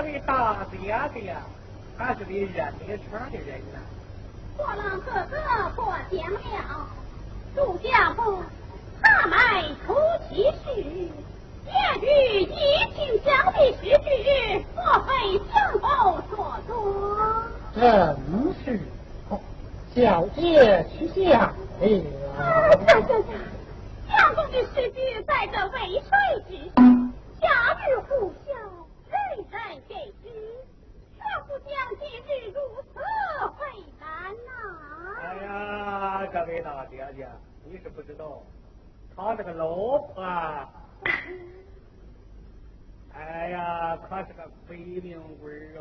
这位大姐呀，还是得热得成的人呐。破浪哥哥破天了，杜家风大卖出奇事，夜雨一听讲的诗句，莫非相报所作？正是，小姐去讲的。啊，相公的诗句在这渭水之下，家喻户晓。是如此为难呐！哎呀，这位大姐姐，你是不知道，他这个老婆、哎呀，可是个鬼命鬼哦。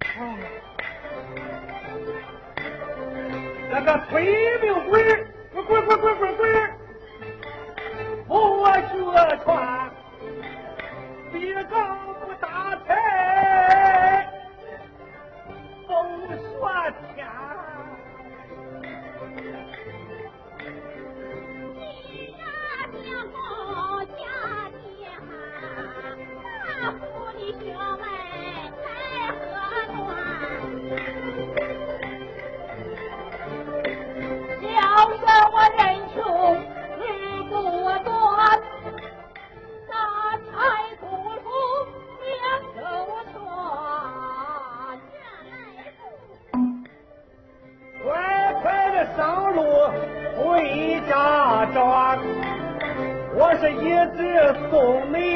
哦、那个鬼命鬼鬼鬼鬼鬼滚鬼，我血穿，比刚不打柴。What? 这一只送你。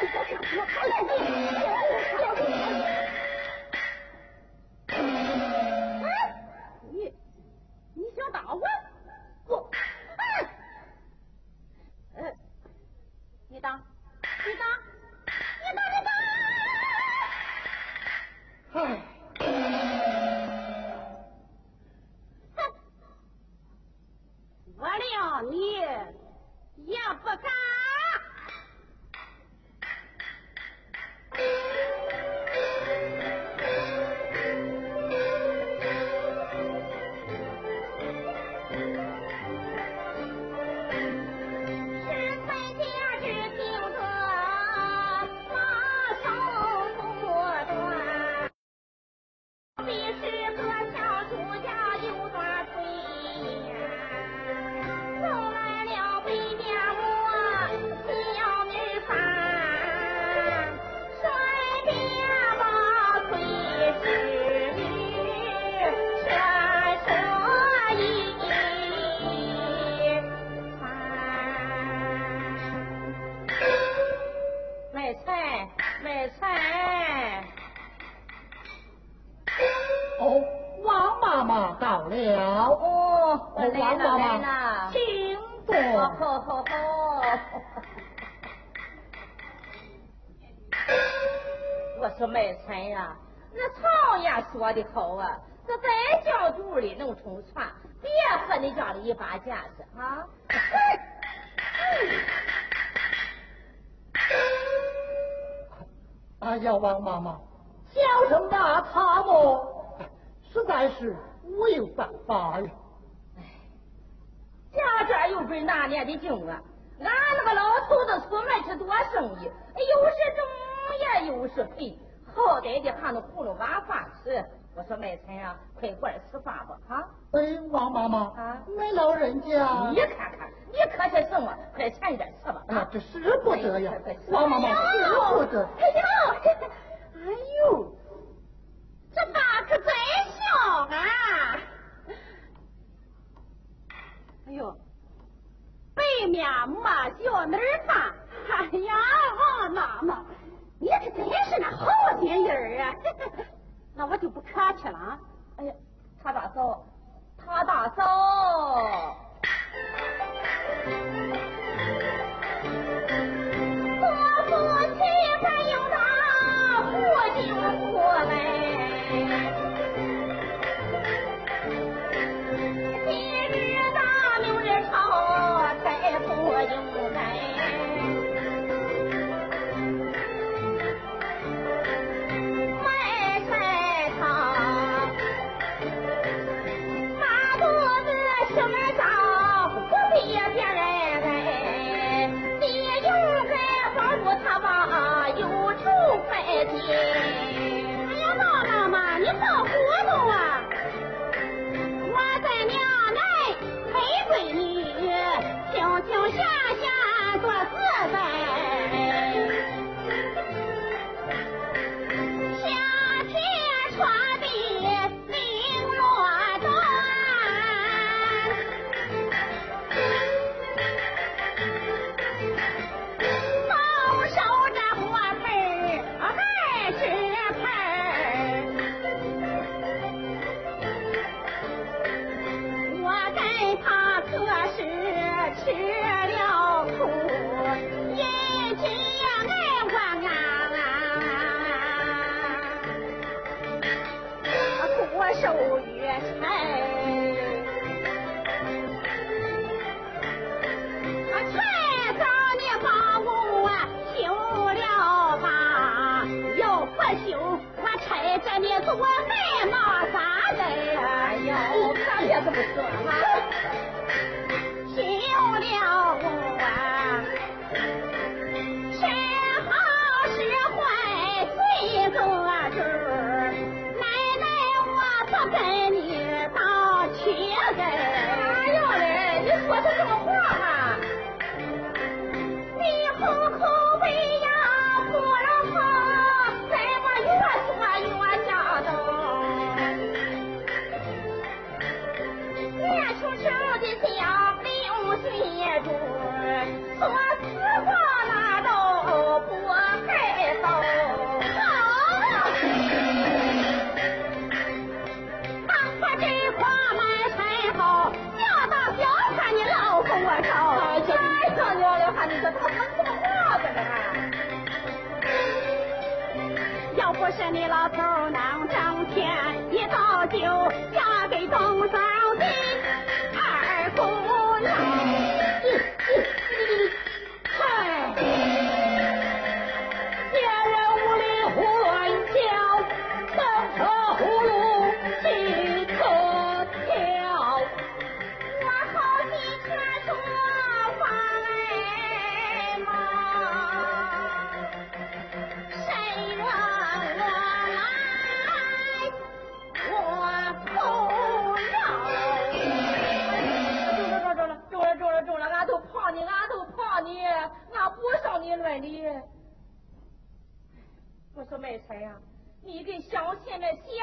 Thank you.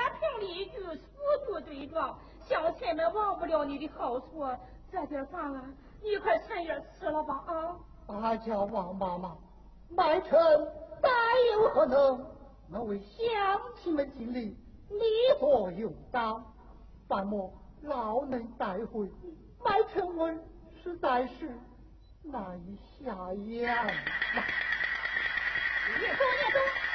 凭了一句死不对账，乡亲们忘不了你的好处，这点饭啊，你快趁热吃了吧啊！大家王妈妈，麦城，大又何能？能为乡亲们尽力，理所应当。但我老能带回麦城文，实在是难以下咽。念东，念东。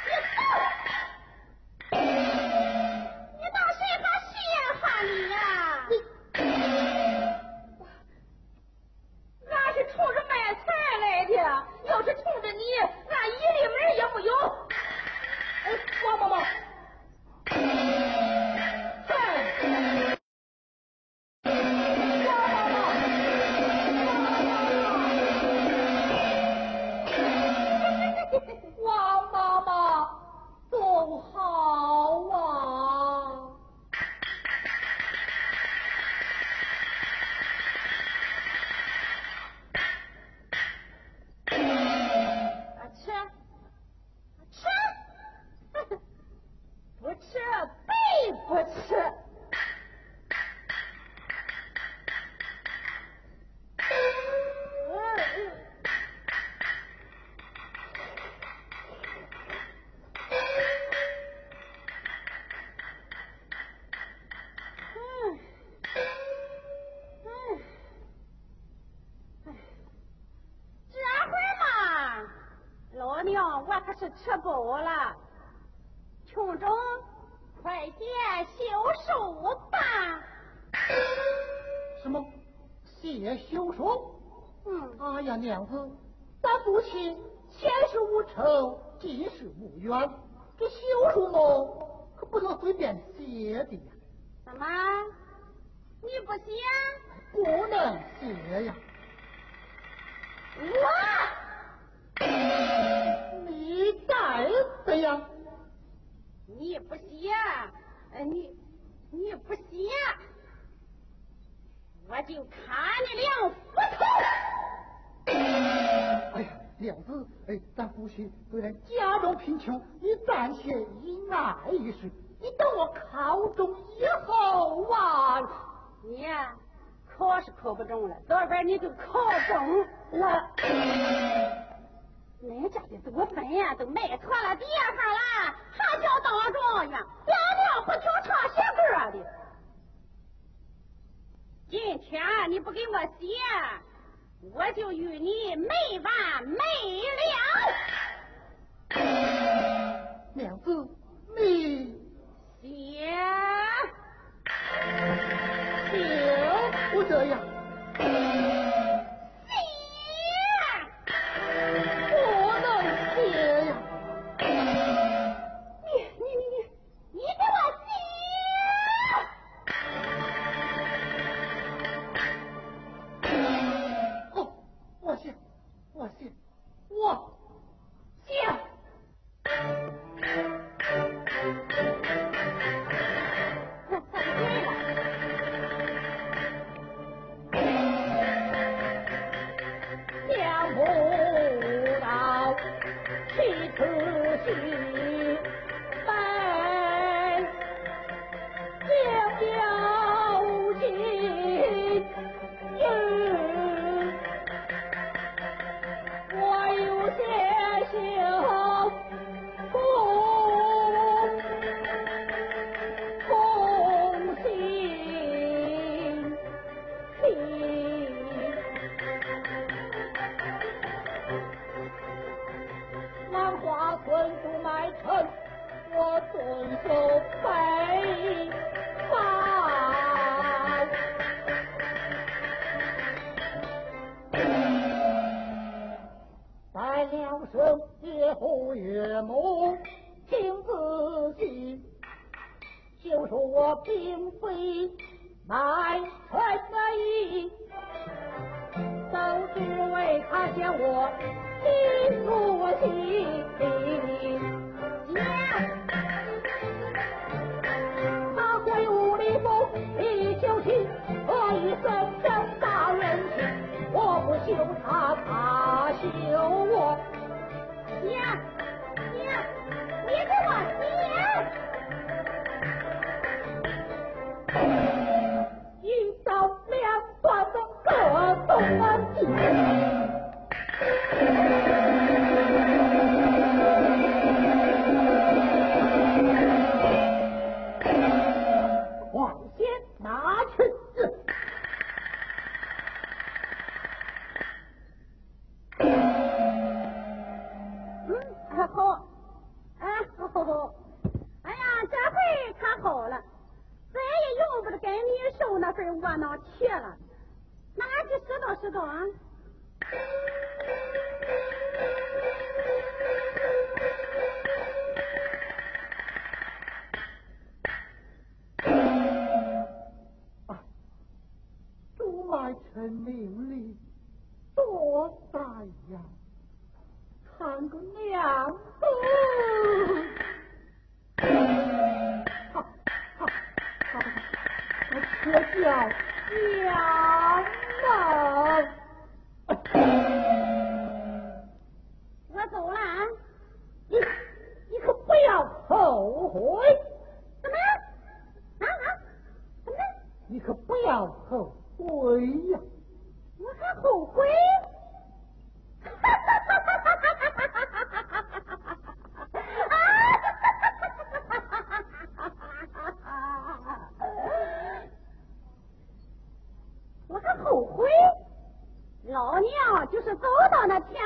让他骗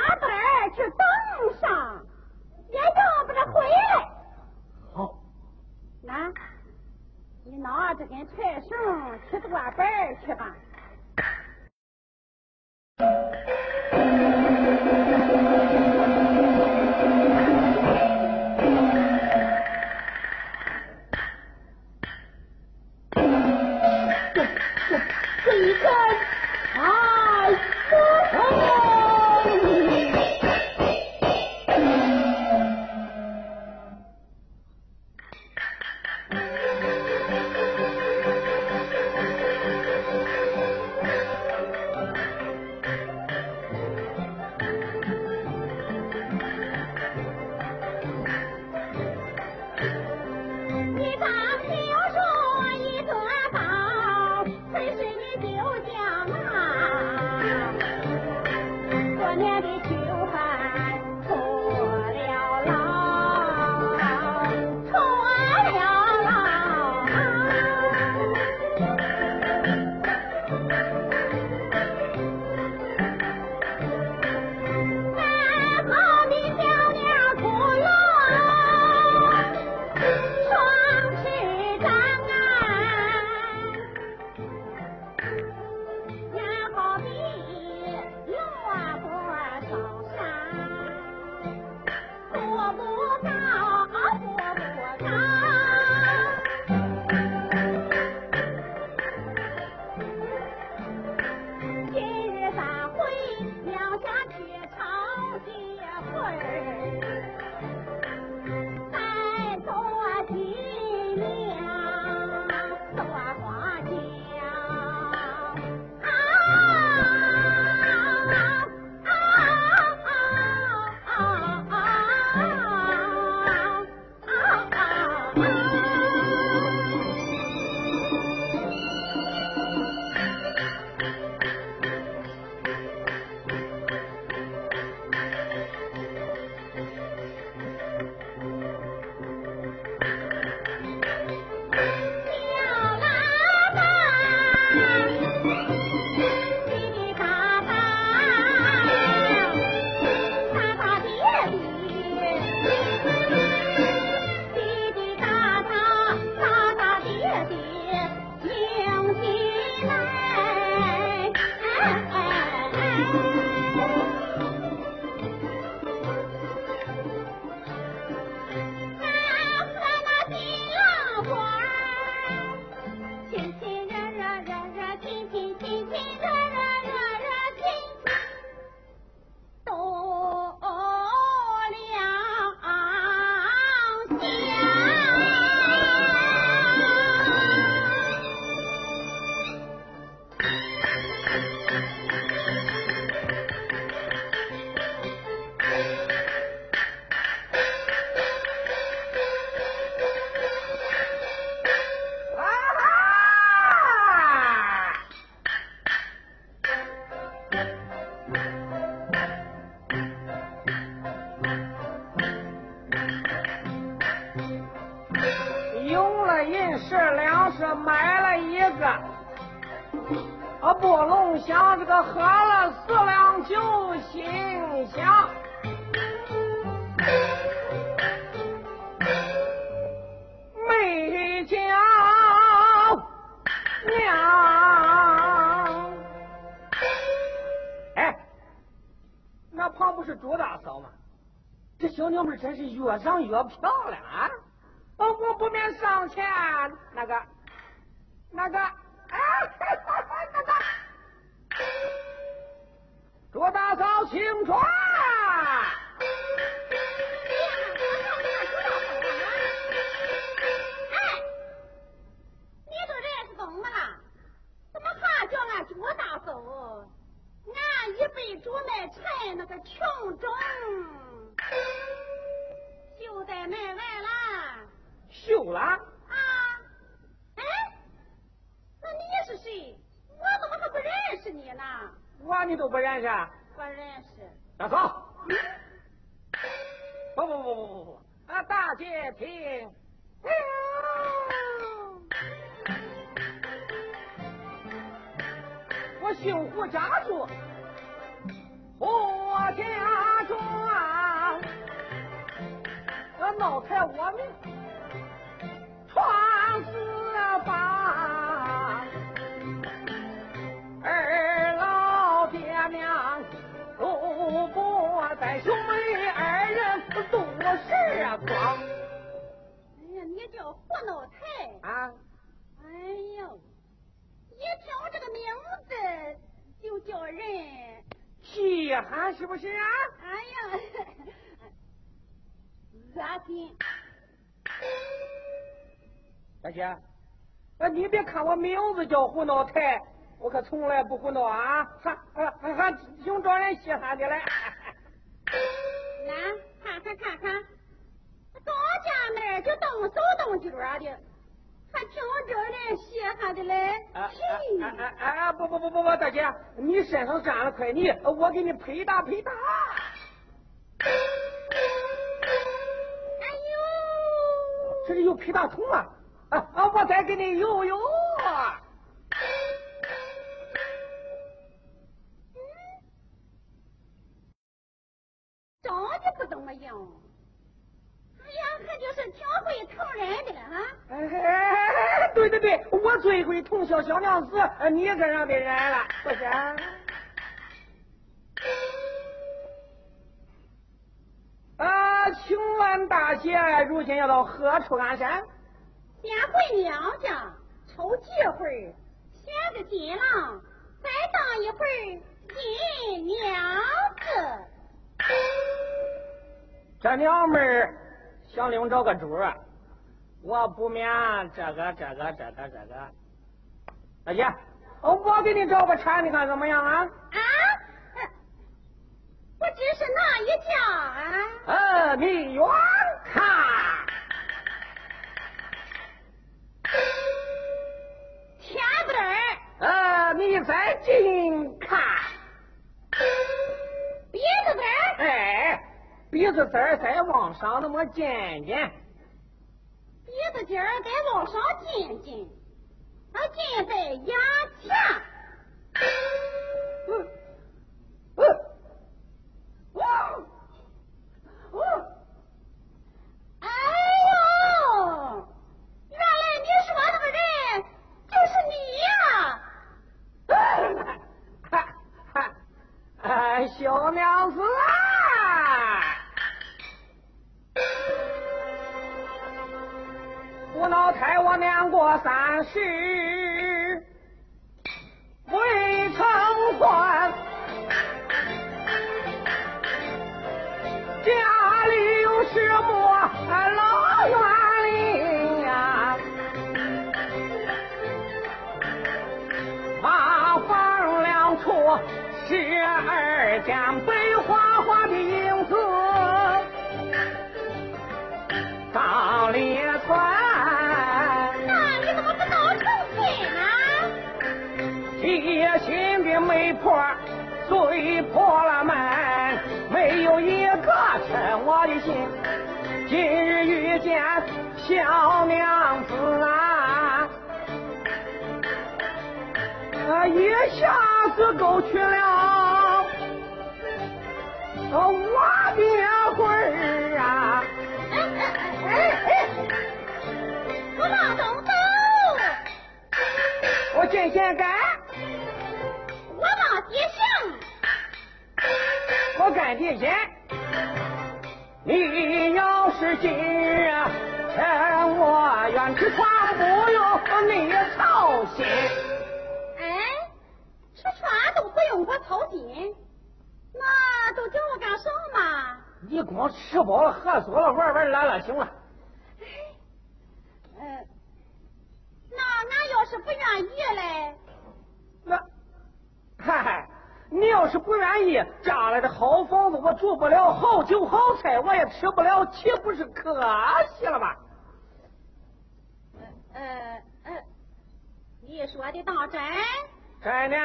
胡闹台，我可从来不胡闹啊，还还还还挺招人稀罕的嘞。来，看看看看，刚家门就动手动脚的。还挺招人稀罕的嘞！哎哎哎哎！不不不不不，大姐，你身上沾了块泥，我给你拍打拍打。哎呦，这里有皮大桶啊！啊啊！我再给你游游。啊，请问大姐，如今要到何处安身？先回娘家抽几会儿，显个金郎，再当一会儿新娘子。这娘们儿。想领找个主儿，我不免这个这个这个这个。大姐，我给你找个差，你看怎么样啊？啊？不只是哪一家啊？呃，你远看，天字儿。呃，你再近看，鼻子字儿。哎。鼻子尖儿再往上那么尖尖，鼻子尖儿再往上尖尖，啊，尖在牙前。嗯嗯，哇，哎呦，原来你说那个人就是你呀！哈哈，哎，小娘子。开，我年过三十，未成婚，家里有什么老园林呀？八房两处，十二间白花的媒婆最破了门，没有一个称我的心。今日遇见小娘子啊，一下子勾去了我的魂儿啊！我往东走，我进先干。我干地钱。你要是今日趁我愿去闯，不用你操心。哎，吃穿都不用我操心，那都叫我干什么？你光吃饱了喝足了玩玩懒懒行了。哎，那俺要是不愿意嘞？嗨嗨，你要是不愿意，家里的好房子我住不了，好酒好菜我也吃不了，岂不是可惜了吗？呃呃，你说的当真？真的，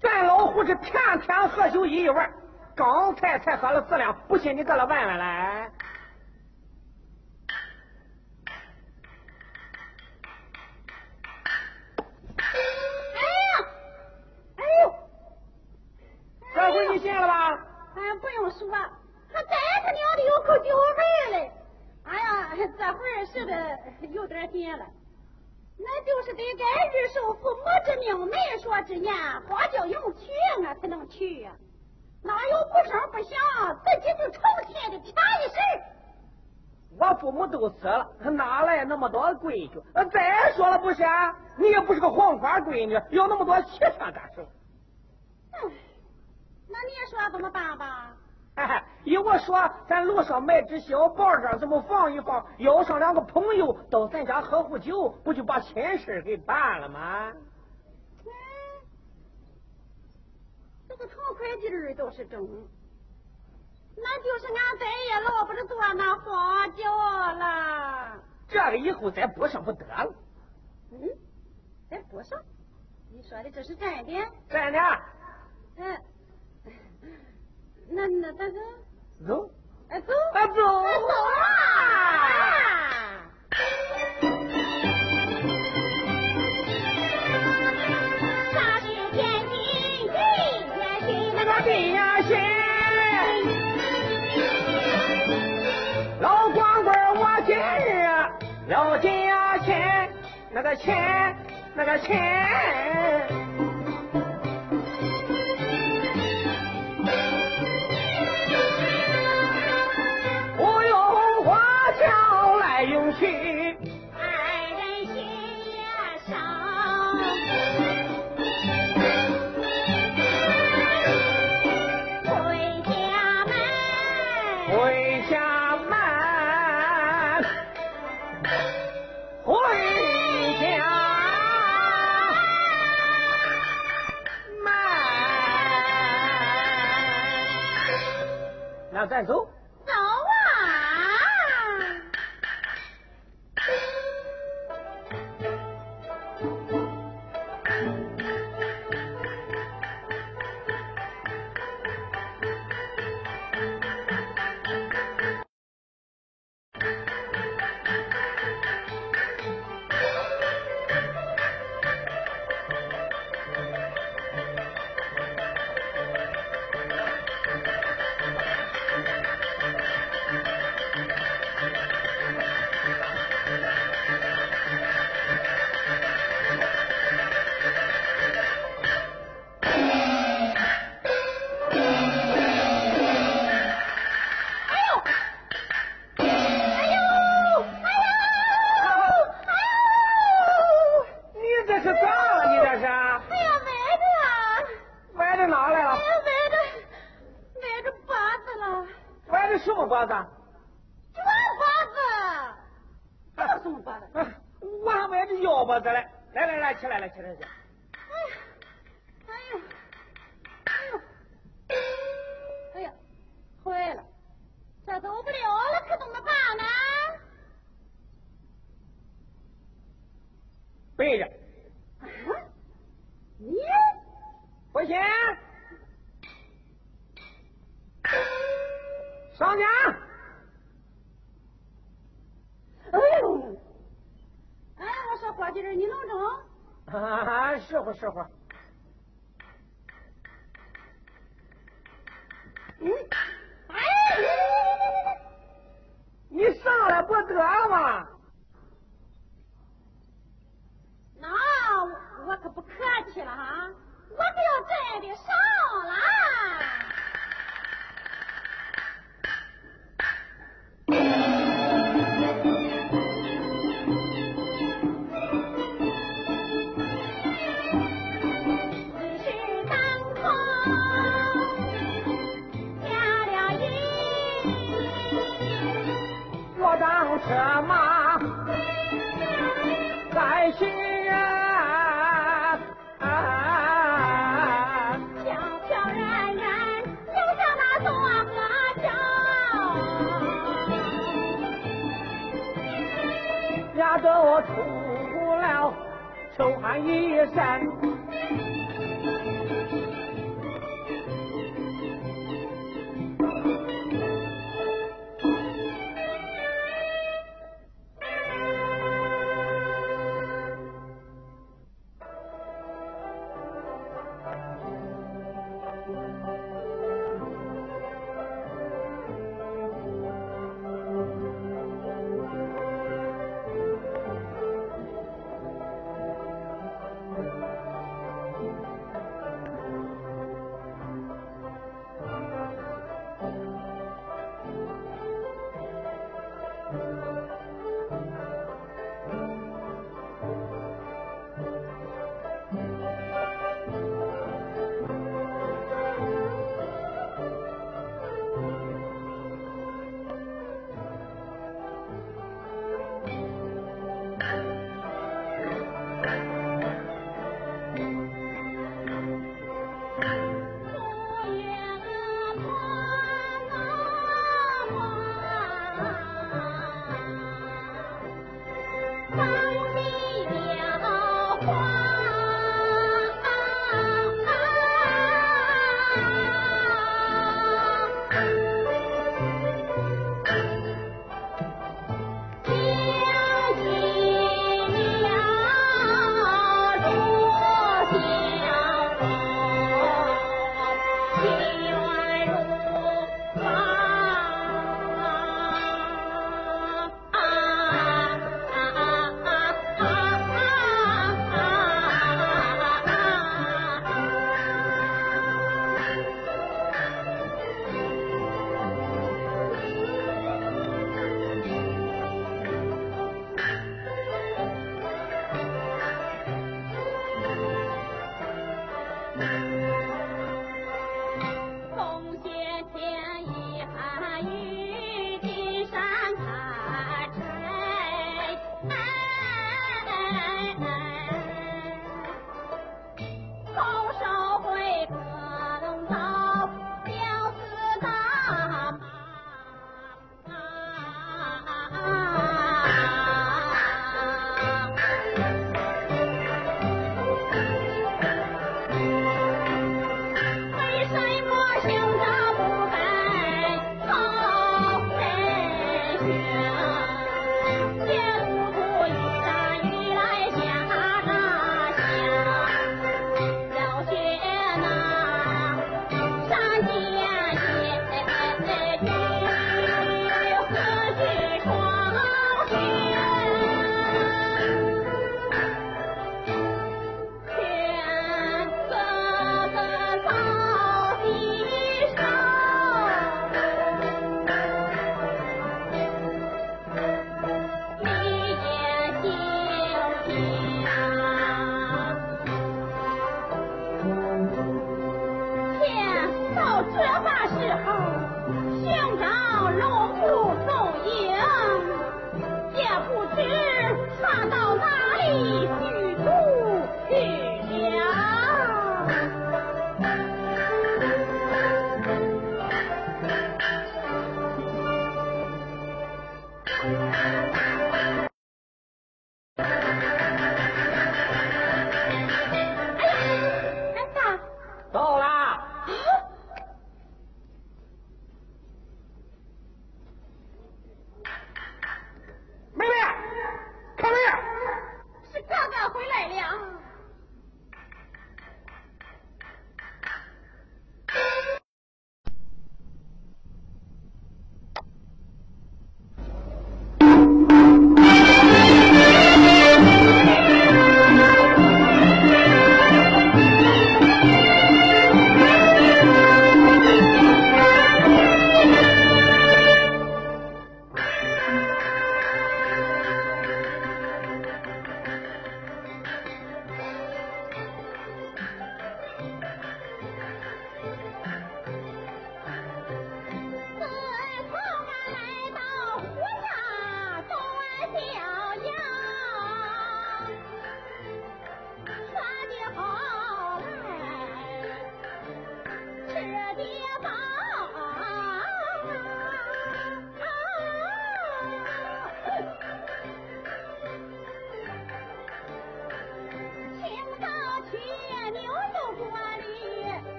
咱老胡是天天喝酒一碗，刚才才喝了四两，不信你搁那闻闻来。不用说，他再他娘的有口酒味嘞！哎呀这会儿是的有点点了，那就是得挨日受父母之命，媒妁之言，花轿迎娶，我才能去呀。哪有不声不响，自己就成天的啪一声？我父母都死了，哪来那么多规矩？再说了不是，你也不是个黄花闺女，有那么多气场干什么？嗯，那你说怎么办吧？依我说，咱路上买只小包上这么放一放，邀上两个朋友到咱家喝壶酒，不就把亲事给办了吗？嗯，这个痛快劲儿倒是中，那就是俺再也捞不着做那花轿了。这个以后再补上不得了。嗯，再补上？你说的这是真的？真的。嗯。那那大哥？走，哎走，哎走，走啊！杀去天心，地心那个地呀心，老光棍我今日要金钱，那个钱，那个钱。咱走。什么瓜子？卷瓜子。这什么瓜子？我还买的腰瓜子嘞！来来来，起来来起来起来。哎呀，哎呀，哎呀，坏了，这走不了？时候。嗯，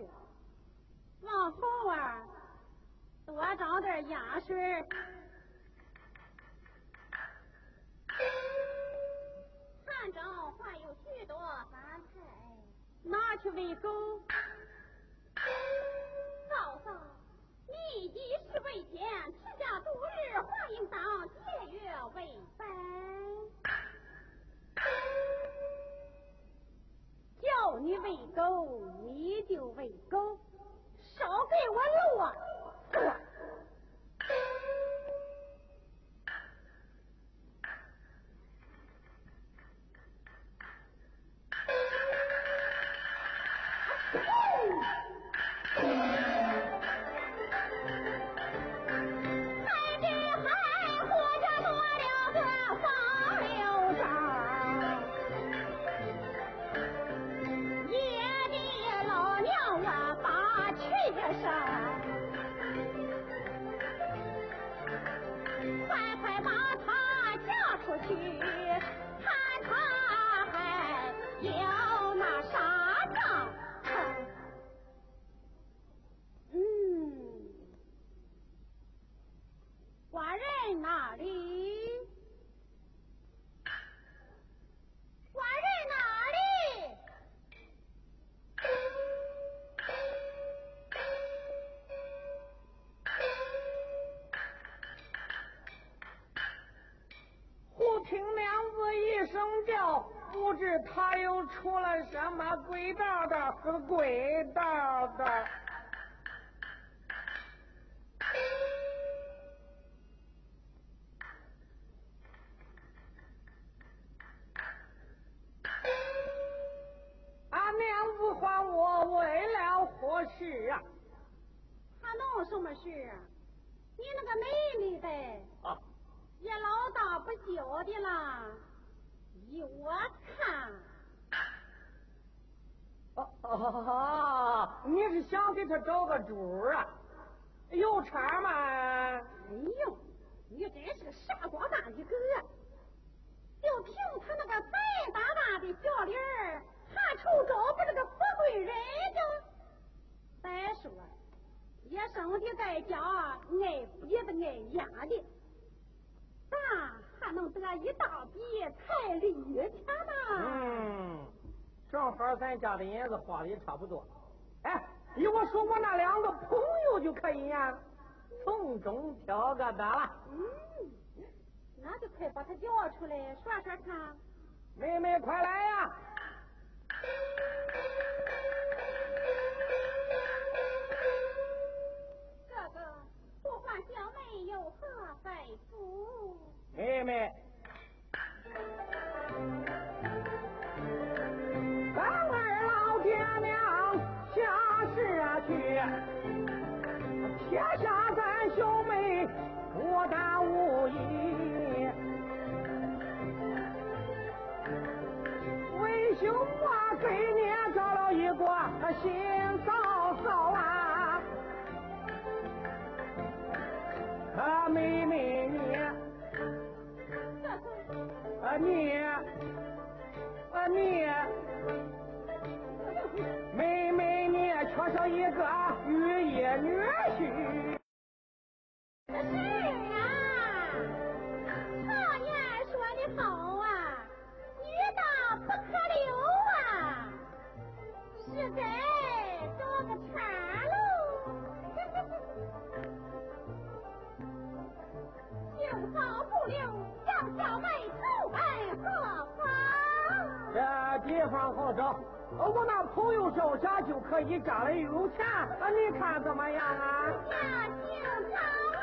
question. 不知他又出了什么鬼道道和鬼道道。阿娘不还我，为了何事啊？他弄什么事啊？你那个妹妹呗，啊、也老大不小的了。以我哦哦，你是想给他找个主啊？有差吗？哎呦，你真是个傻瓜大一个！就凭他那个白大大的小脸儿，还愁找不着个富贵人家？再说，也生的在家，挨鼻子挨压的，咋还能得一大笔彩礼钱呢？嗯，正好咱家的银子花的也差不多。哎，依我说，我那两个朋友就可以呀，从中挑个得了。嗯，那就快把他叫出来说说看。妹妹，快来呀！哥哥，不管小妹有何吩咐？妹妹，个新嫂嫂啊，啊妹妹你。啊你，啊你，妹妹你缺少一个御医女婿。是啊，常言说的好啊，女大不可留啊，实在好不留，让小妹出门何妨？这地方好找，我那朋友赵家就可以，家里有钱，啊你看怎么样啊？家境好啊。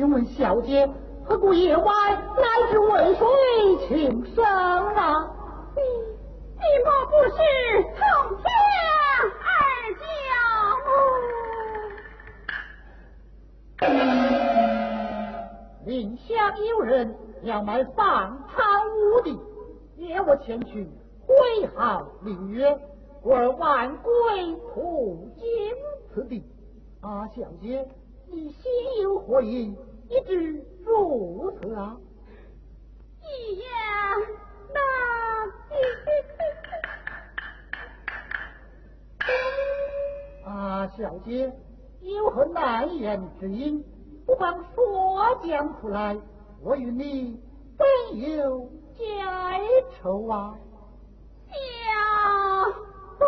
请问小姐何故夜晚乃至为谁请生啊？你你莫不是从天而降？林下有人要买放苍屋的，约我前去挥毫明月，我万鬼途经此地。啊，小姐，你心有何意？一知如何？一言难尽。小姐有何难言之隐？不妨说将出来，我与你本有家仇啊。家仇。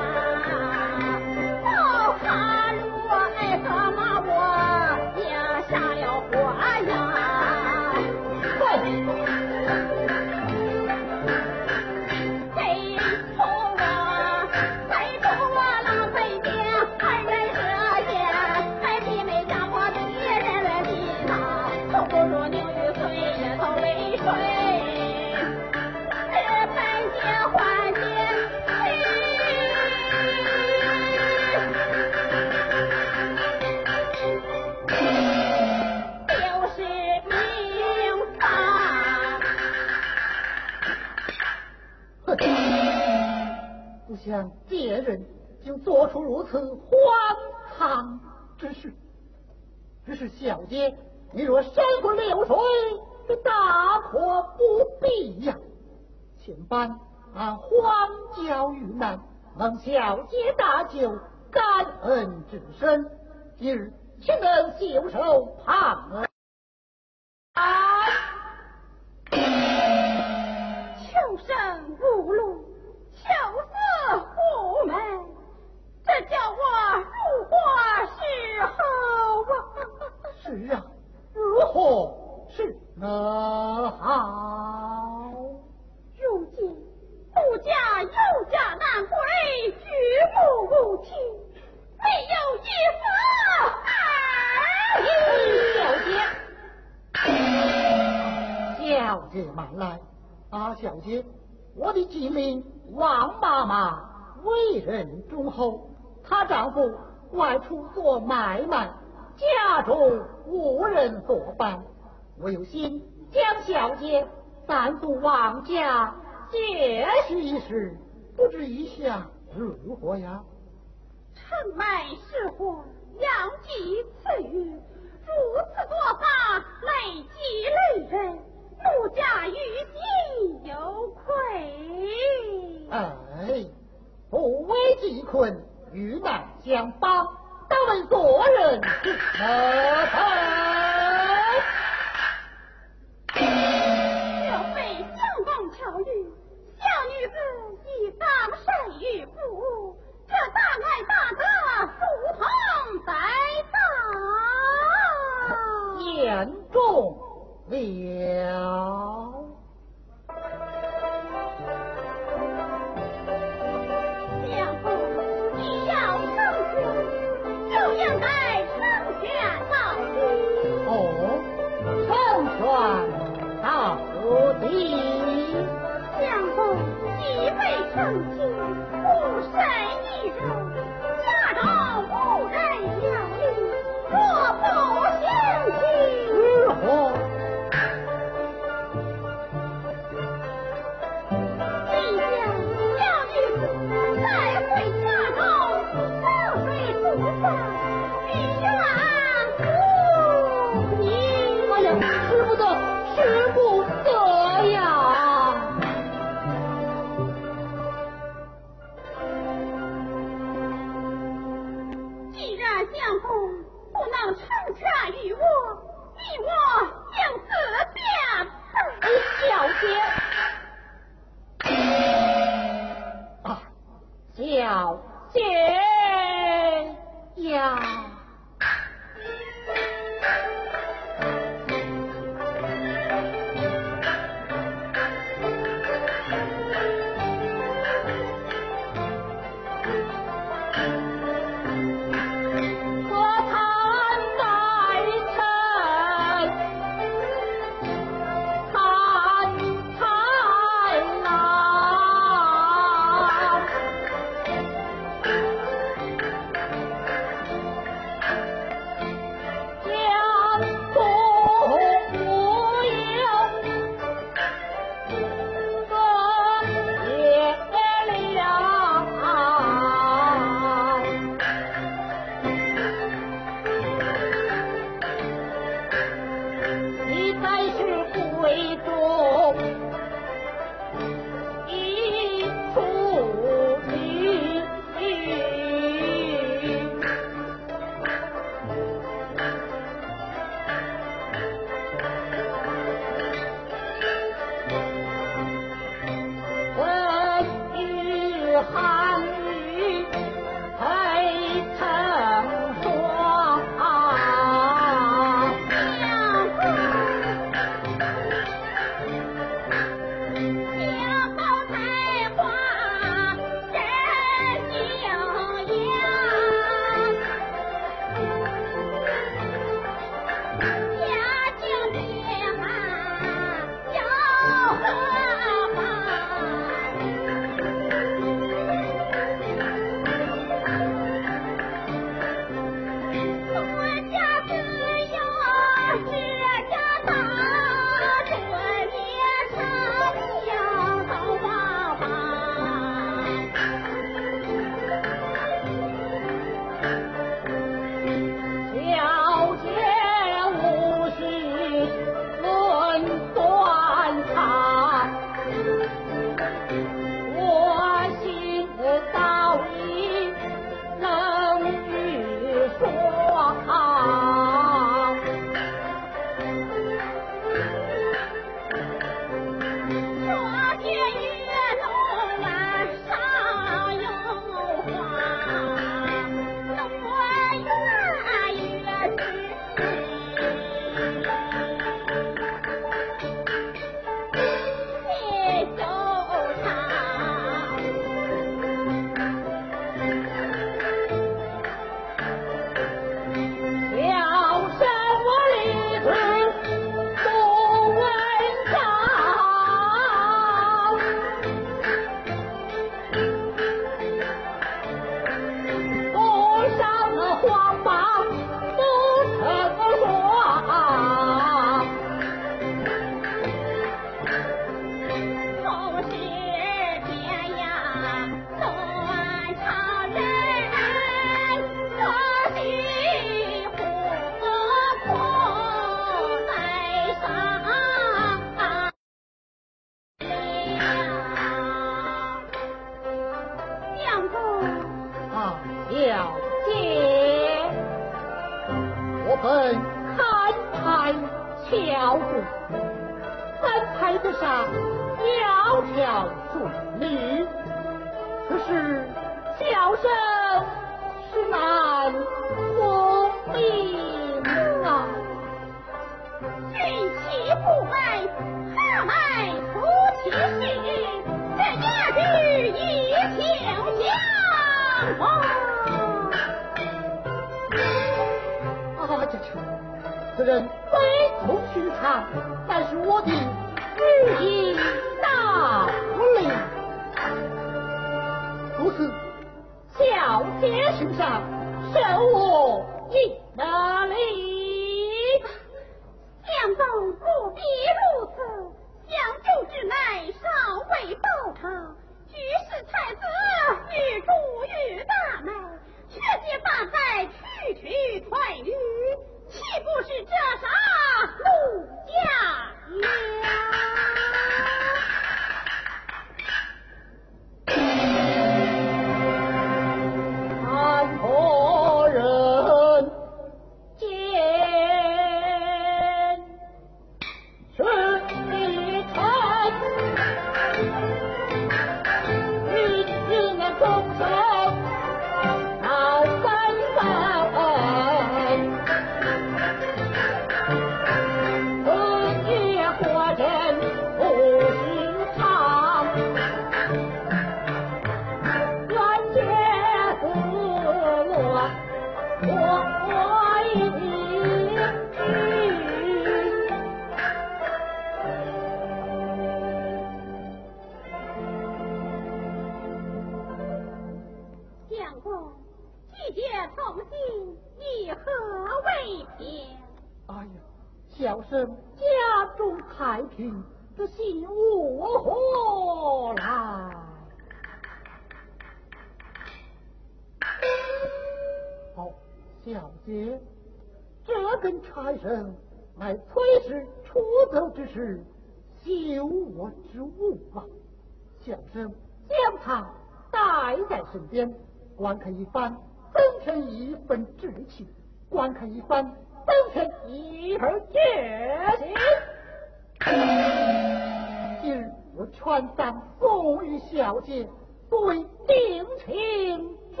但奉与小姐归定情之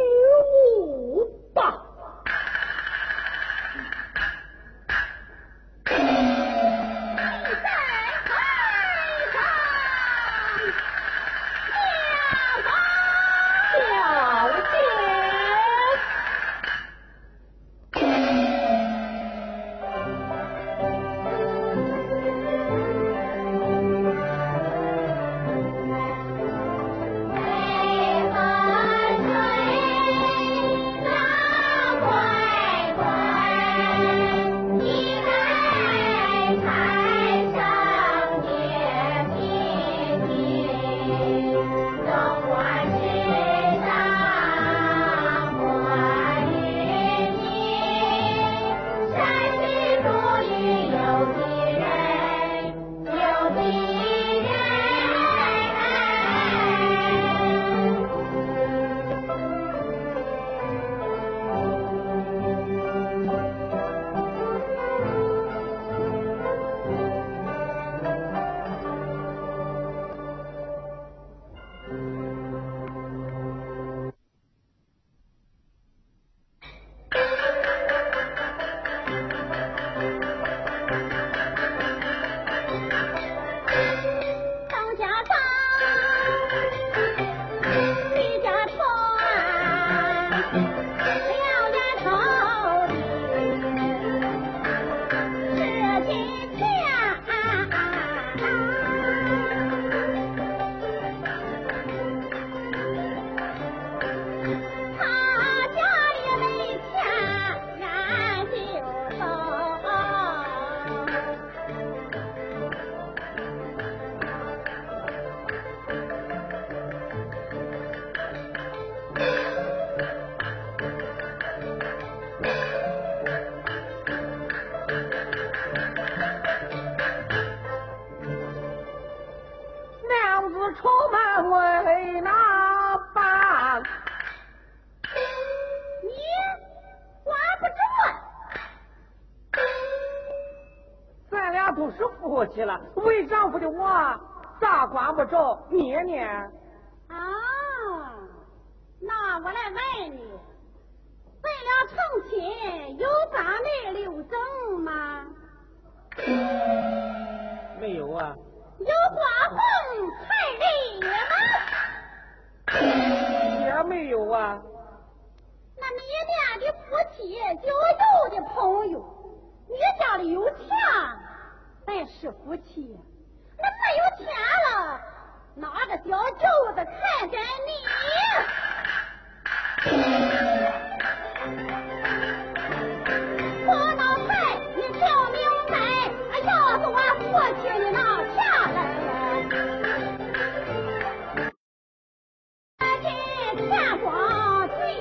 物吧。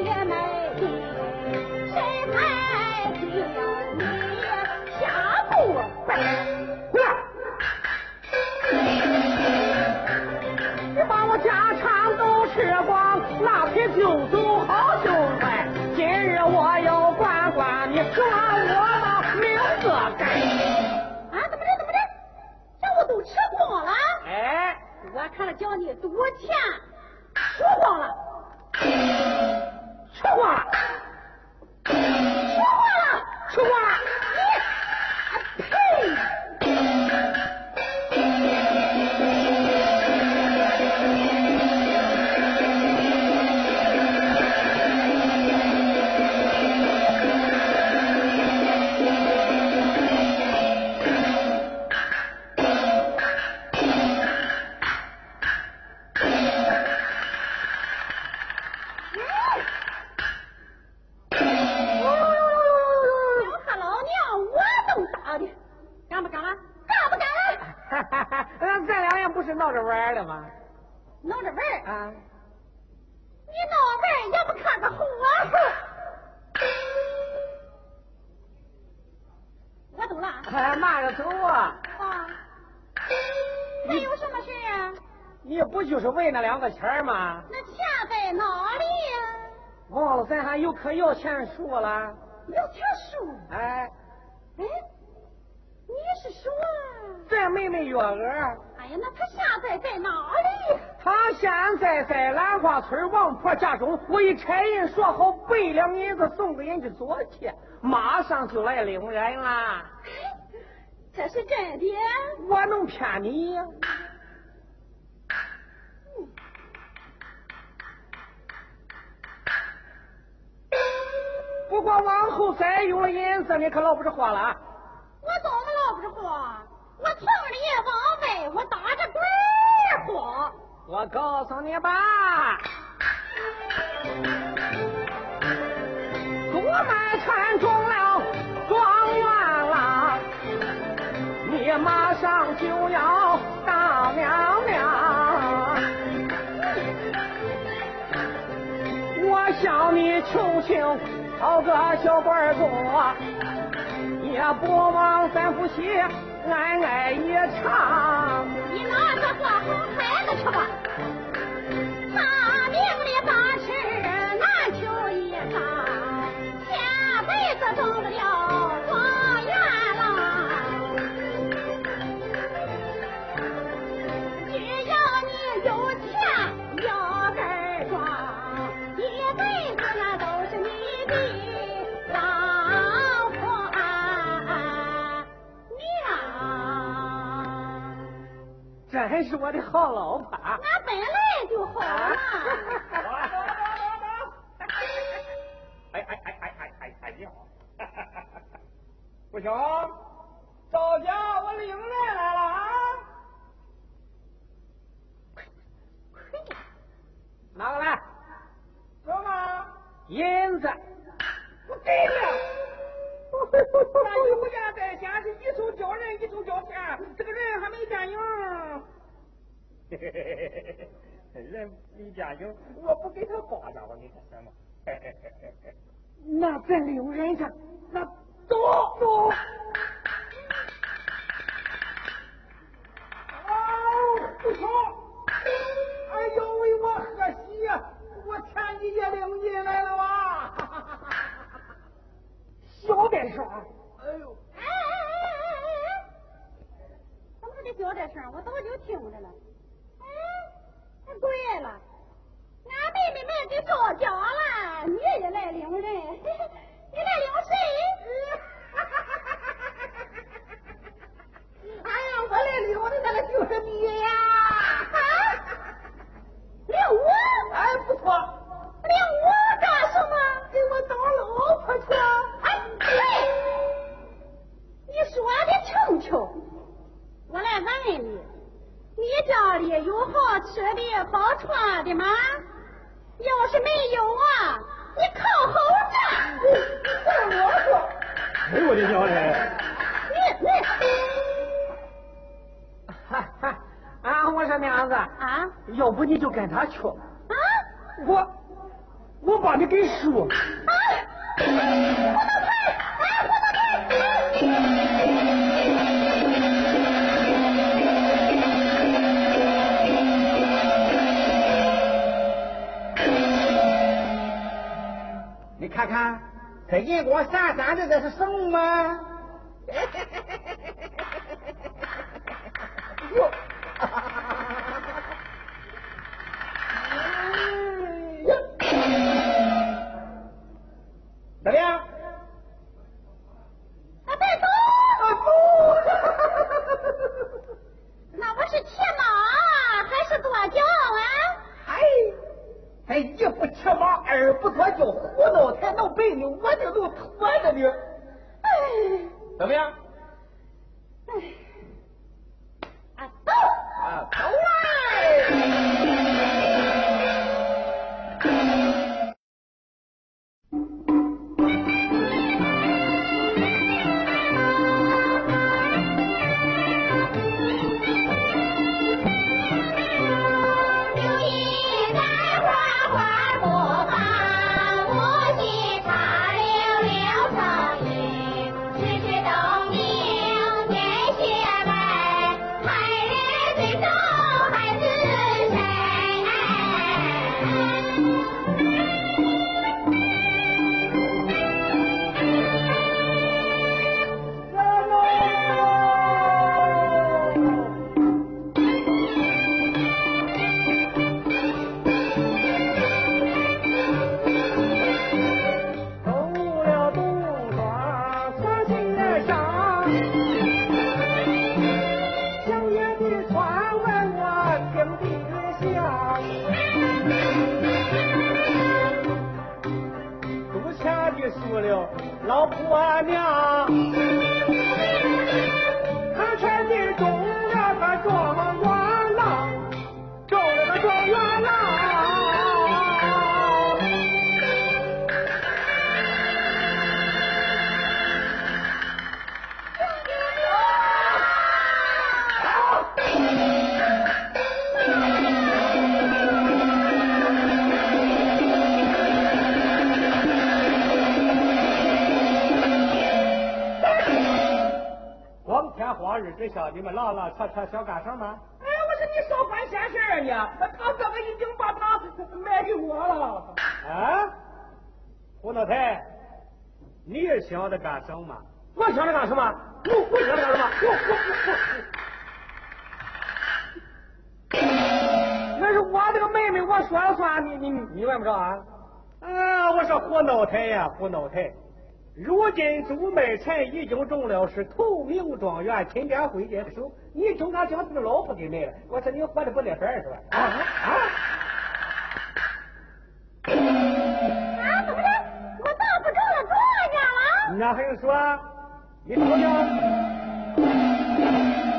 也没给谁孩子你也下不来回来你把我家产都吃光那天就走好就坏今日我要管管你管我的名字啊怎么的怎么的这我都吃光了哎我看了叫你赌钱输光了。说了。聊天书。哎。哎，你是说？咱妹妹月娥。哎呀，那她现在在哪里？她现在在兰花村王婆家中。我已差人说好百两银子送给人家做去，马上就来领人了。这是真的？我能骗你？再有银子你可捞不着货了，我怎么捞不着货？我从里往外我打着鬼话，我告诉你吧。我们全中了状元了，你马上就要当娘娘。我向你求情。找个小官儿做也不忘咱夫妻恩爱一场你拿着做好孩子去吧。你是我的好老婆俺本来就好嘛 他他想干什么？哎，我说你少管闲事啊！你，他哥哥已经把他卖给我了。啊，胡老太，你也想着干什么？我想着干什么？我我想着干什么？我我我。那是我这个妹妹，我说了算，你你你问不着啊？啊，我说胡老太呀，胡老太。如今朱美臣已经中了是头名状元金边灰指的手你就拿将他的老婆给卖了我说你活的不耐烦是吧？啊啊。啊怎么着我大夫中了多少了那还用说你瞅瞅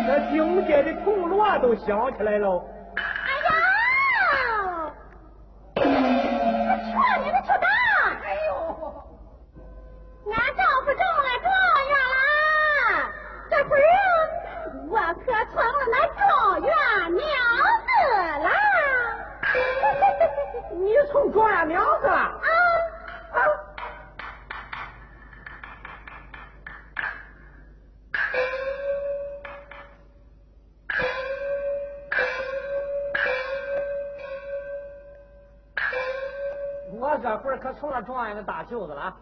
这境界的铜锣都响起来了。大状元的大袖子了。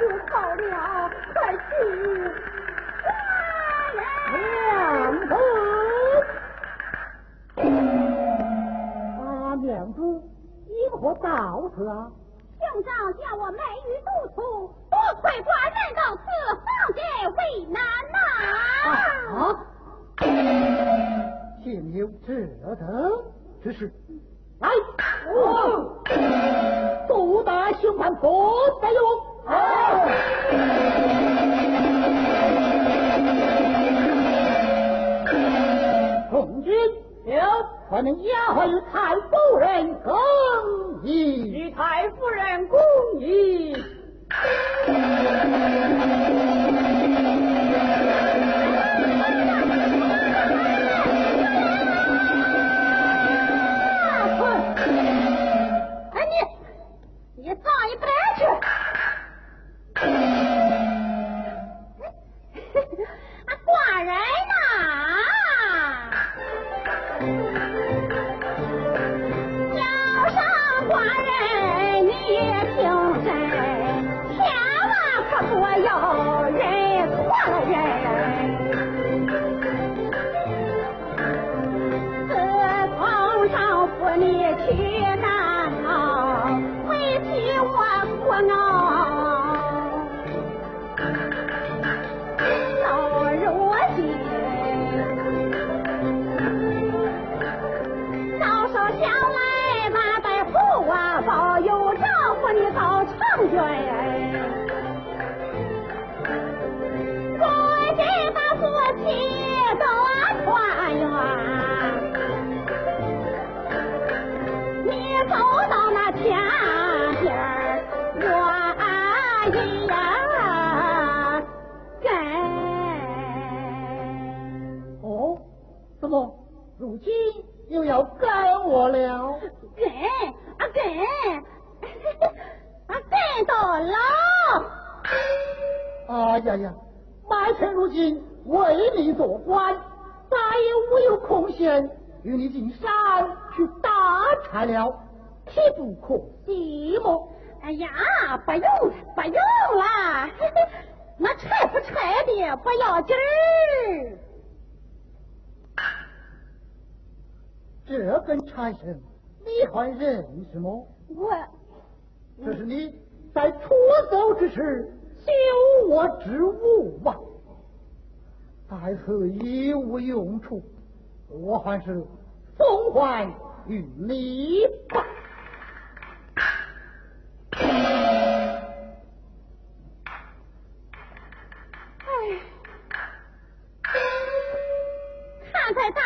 就好了，快去花娘头。啊，娘子，因何到此啊？兄长，叫我梅雨渡途，多亏寡人到此，方解为难呐、啊。啊，有这等之事。来，我、哦、打凶犯不得用。不能压坏太保人哼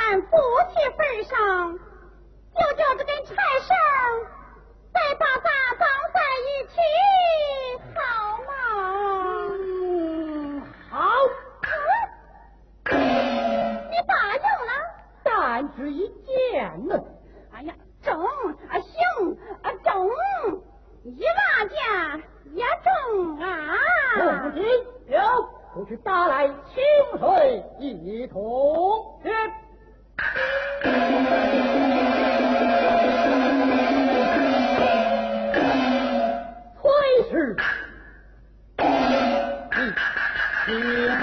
看骨气份上，就叫这根柴绳再把它绑在一起，好吗？嗯，好。你答应了？但只一件呢。哎呀，中啊，行啊，中，一万件也中啊。不行，有，不去打来清水一桶。嗯嗯嗯嗯嗯。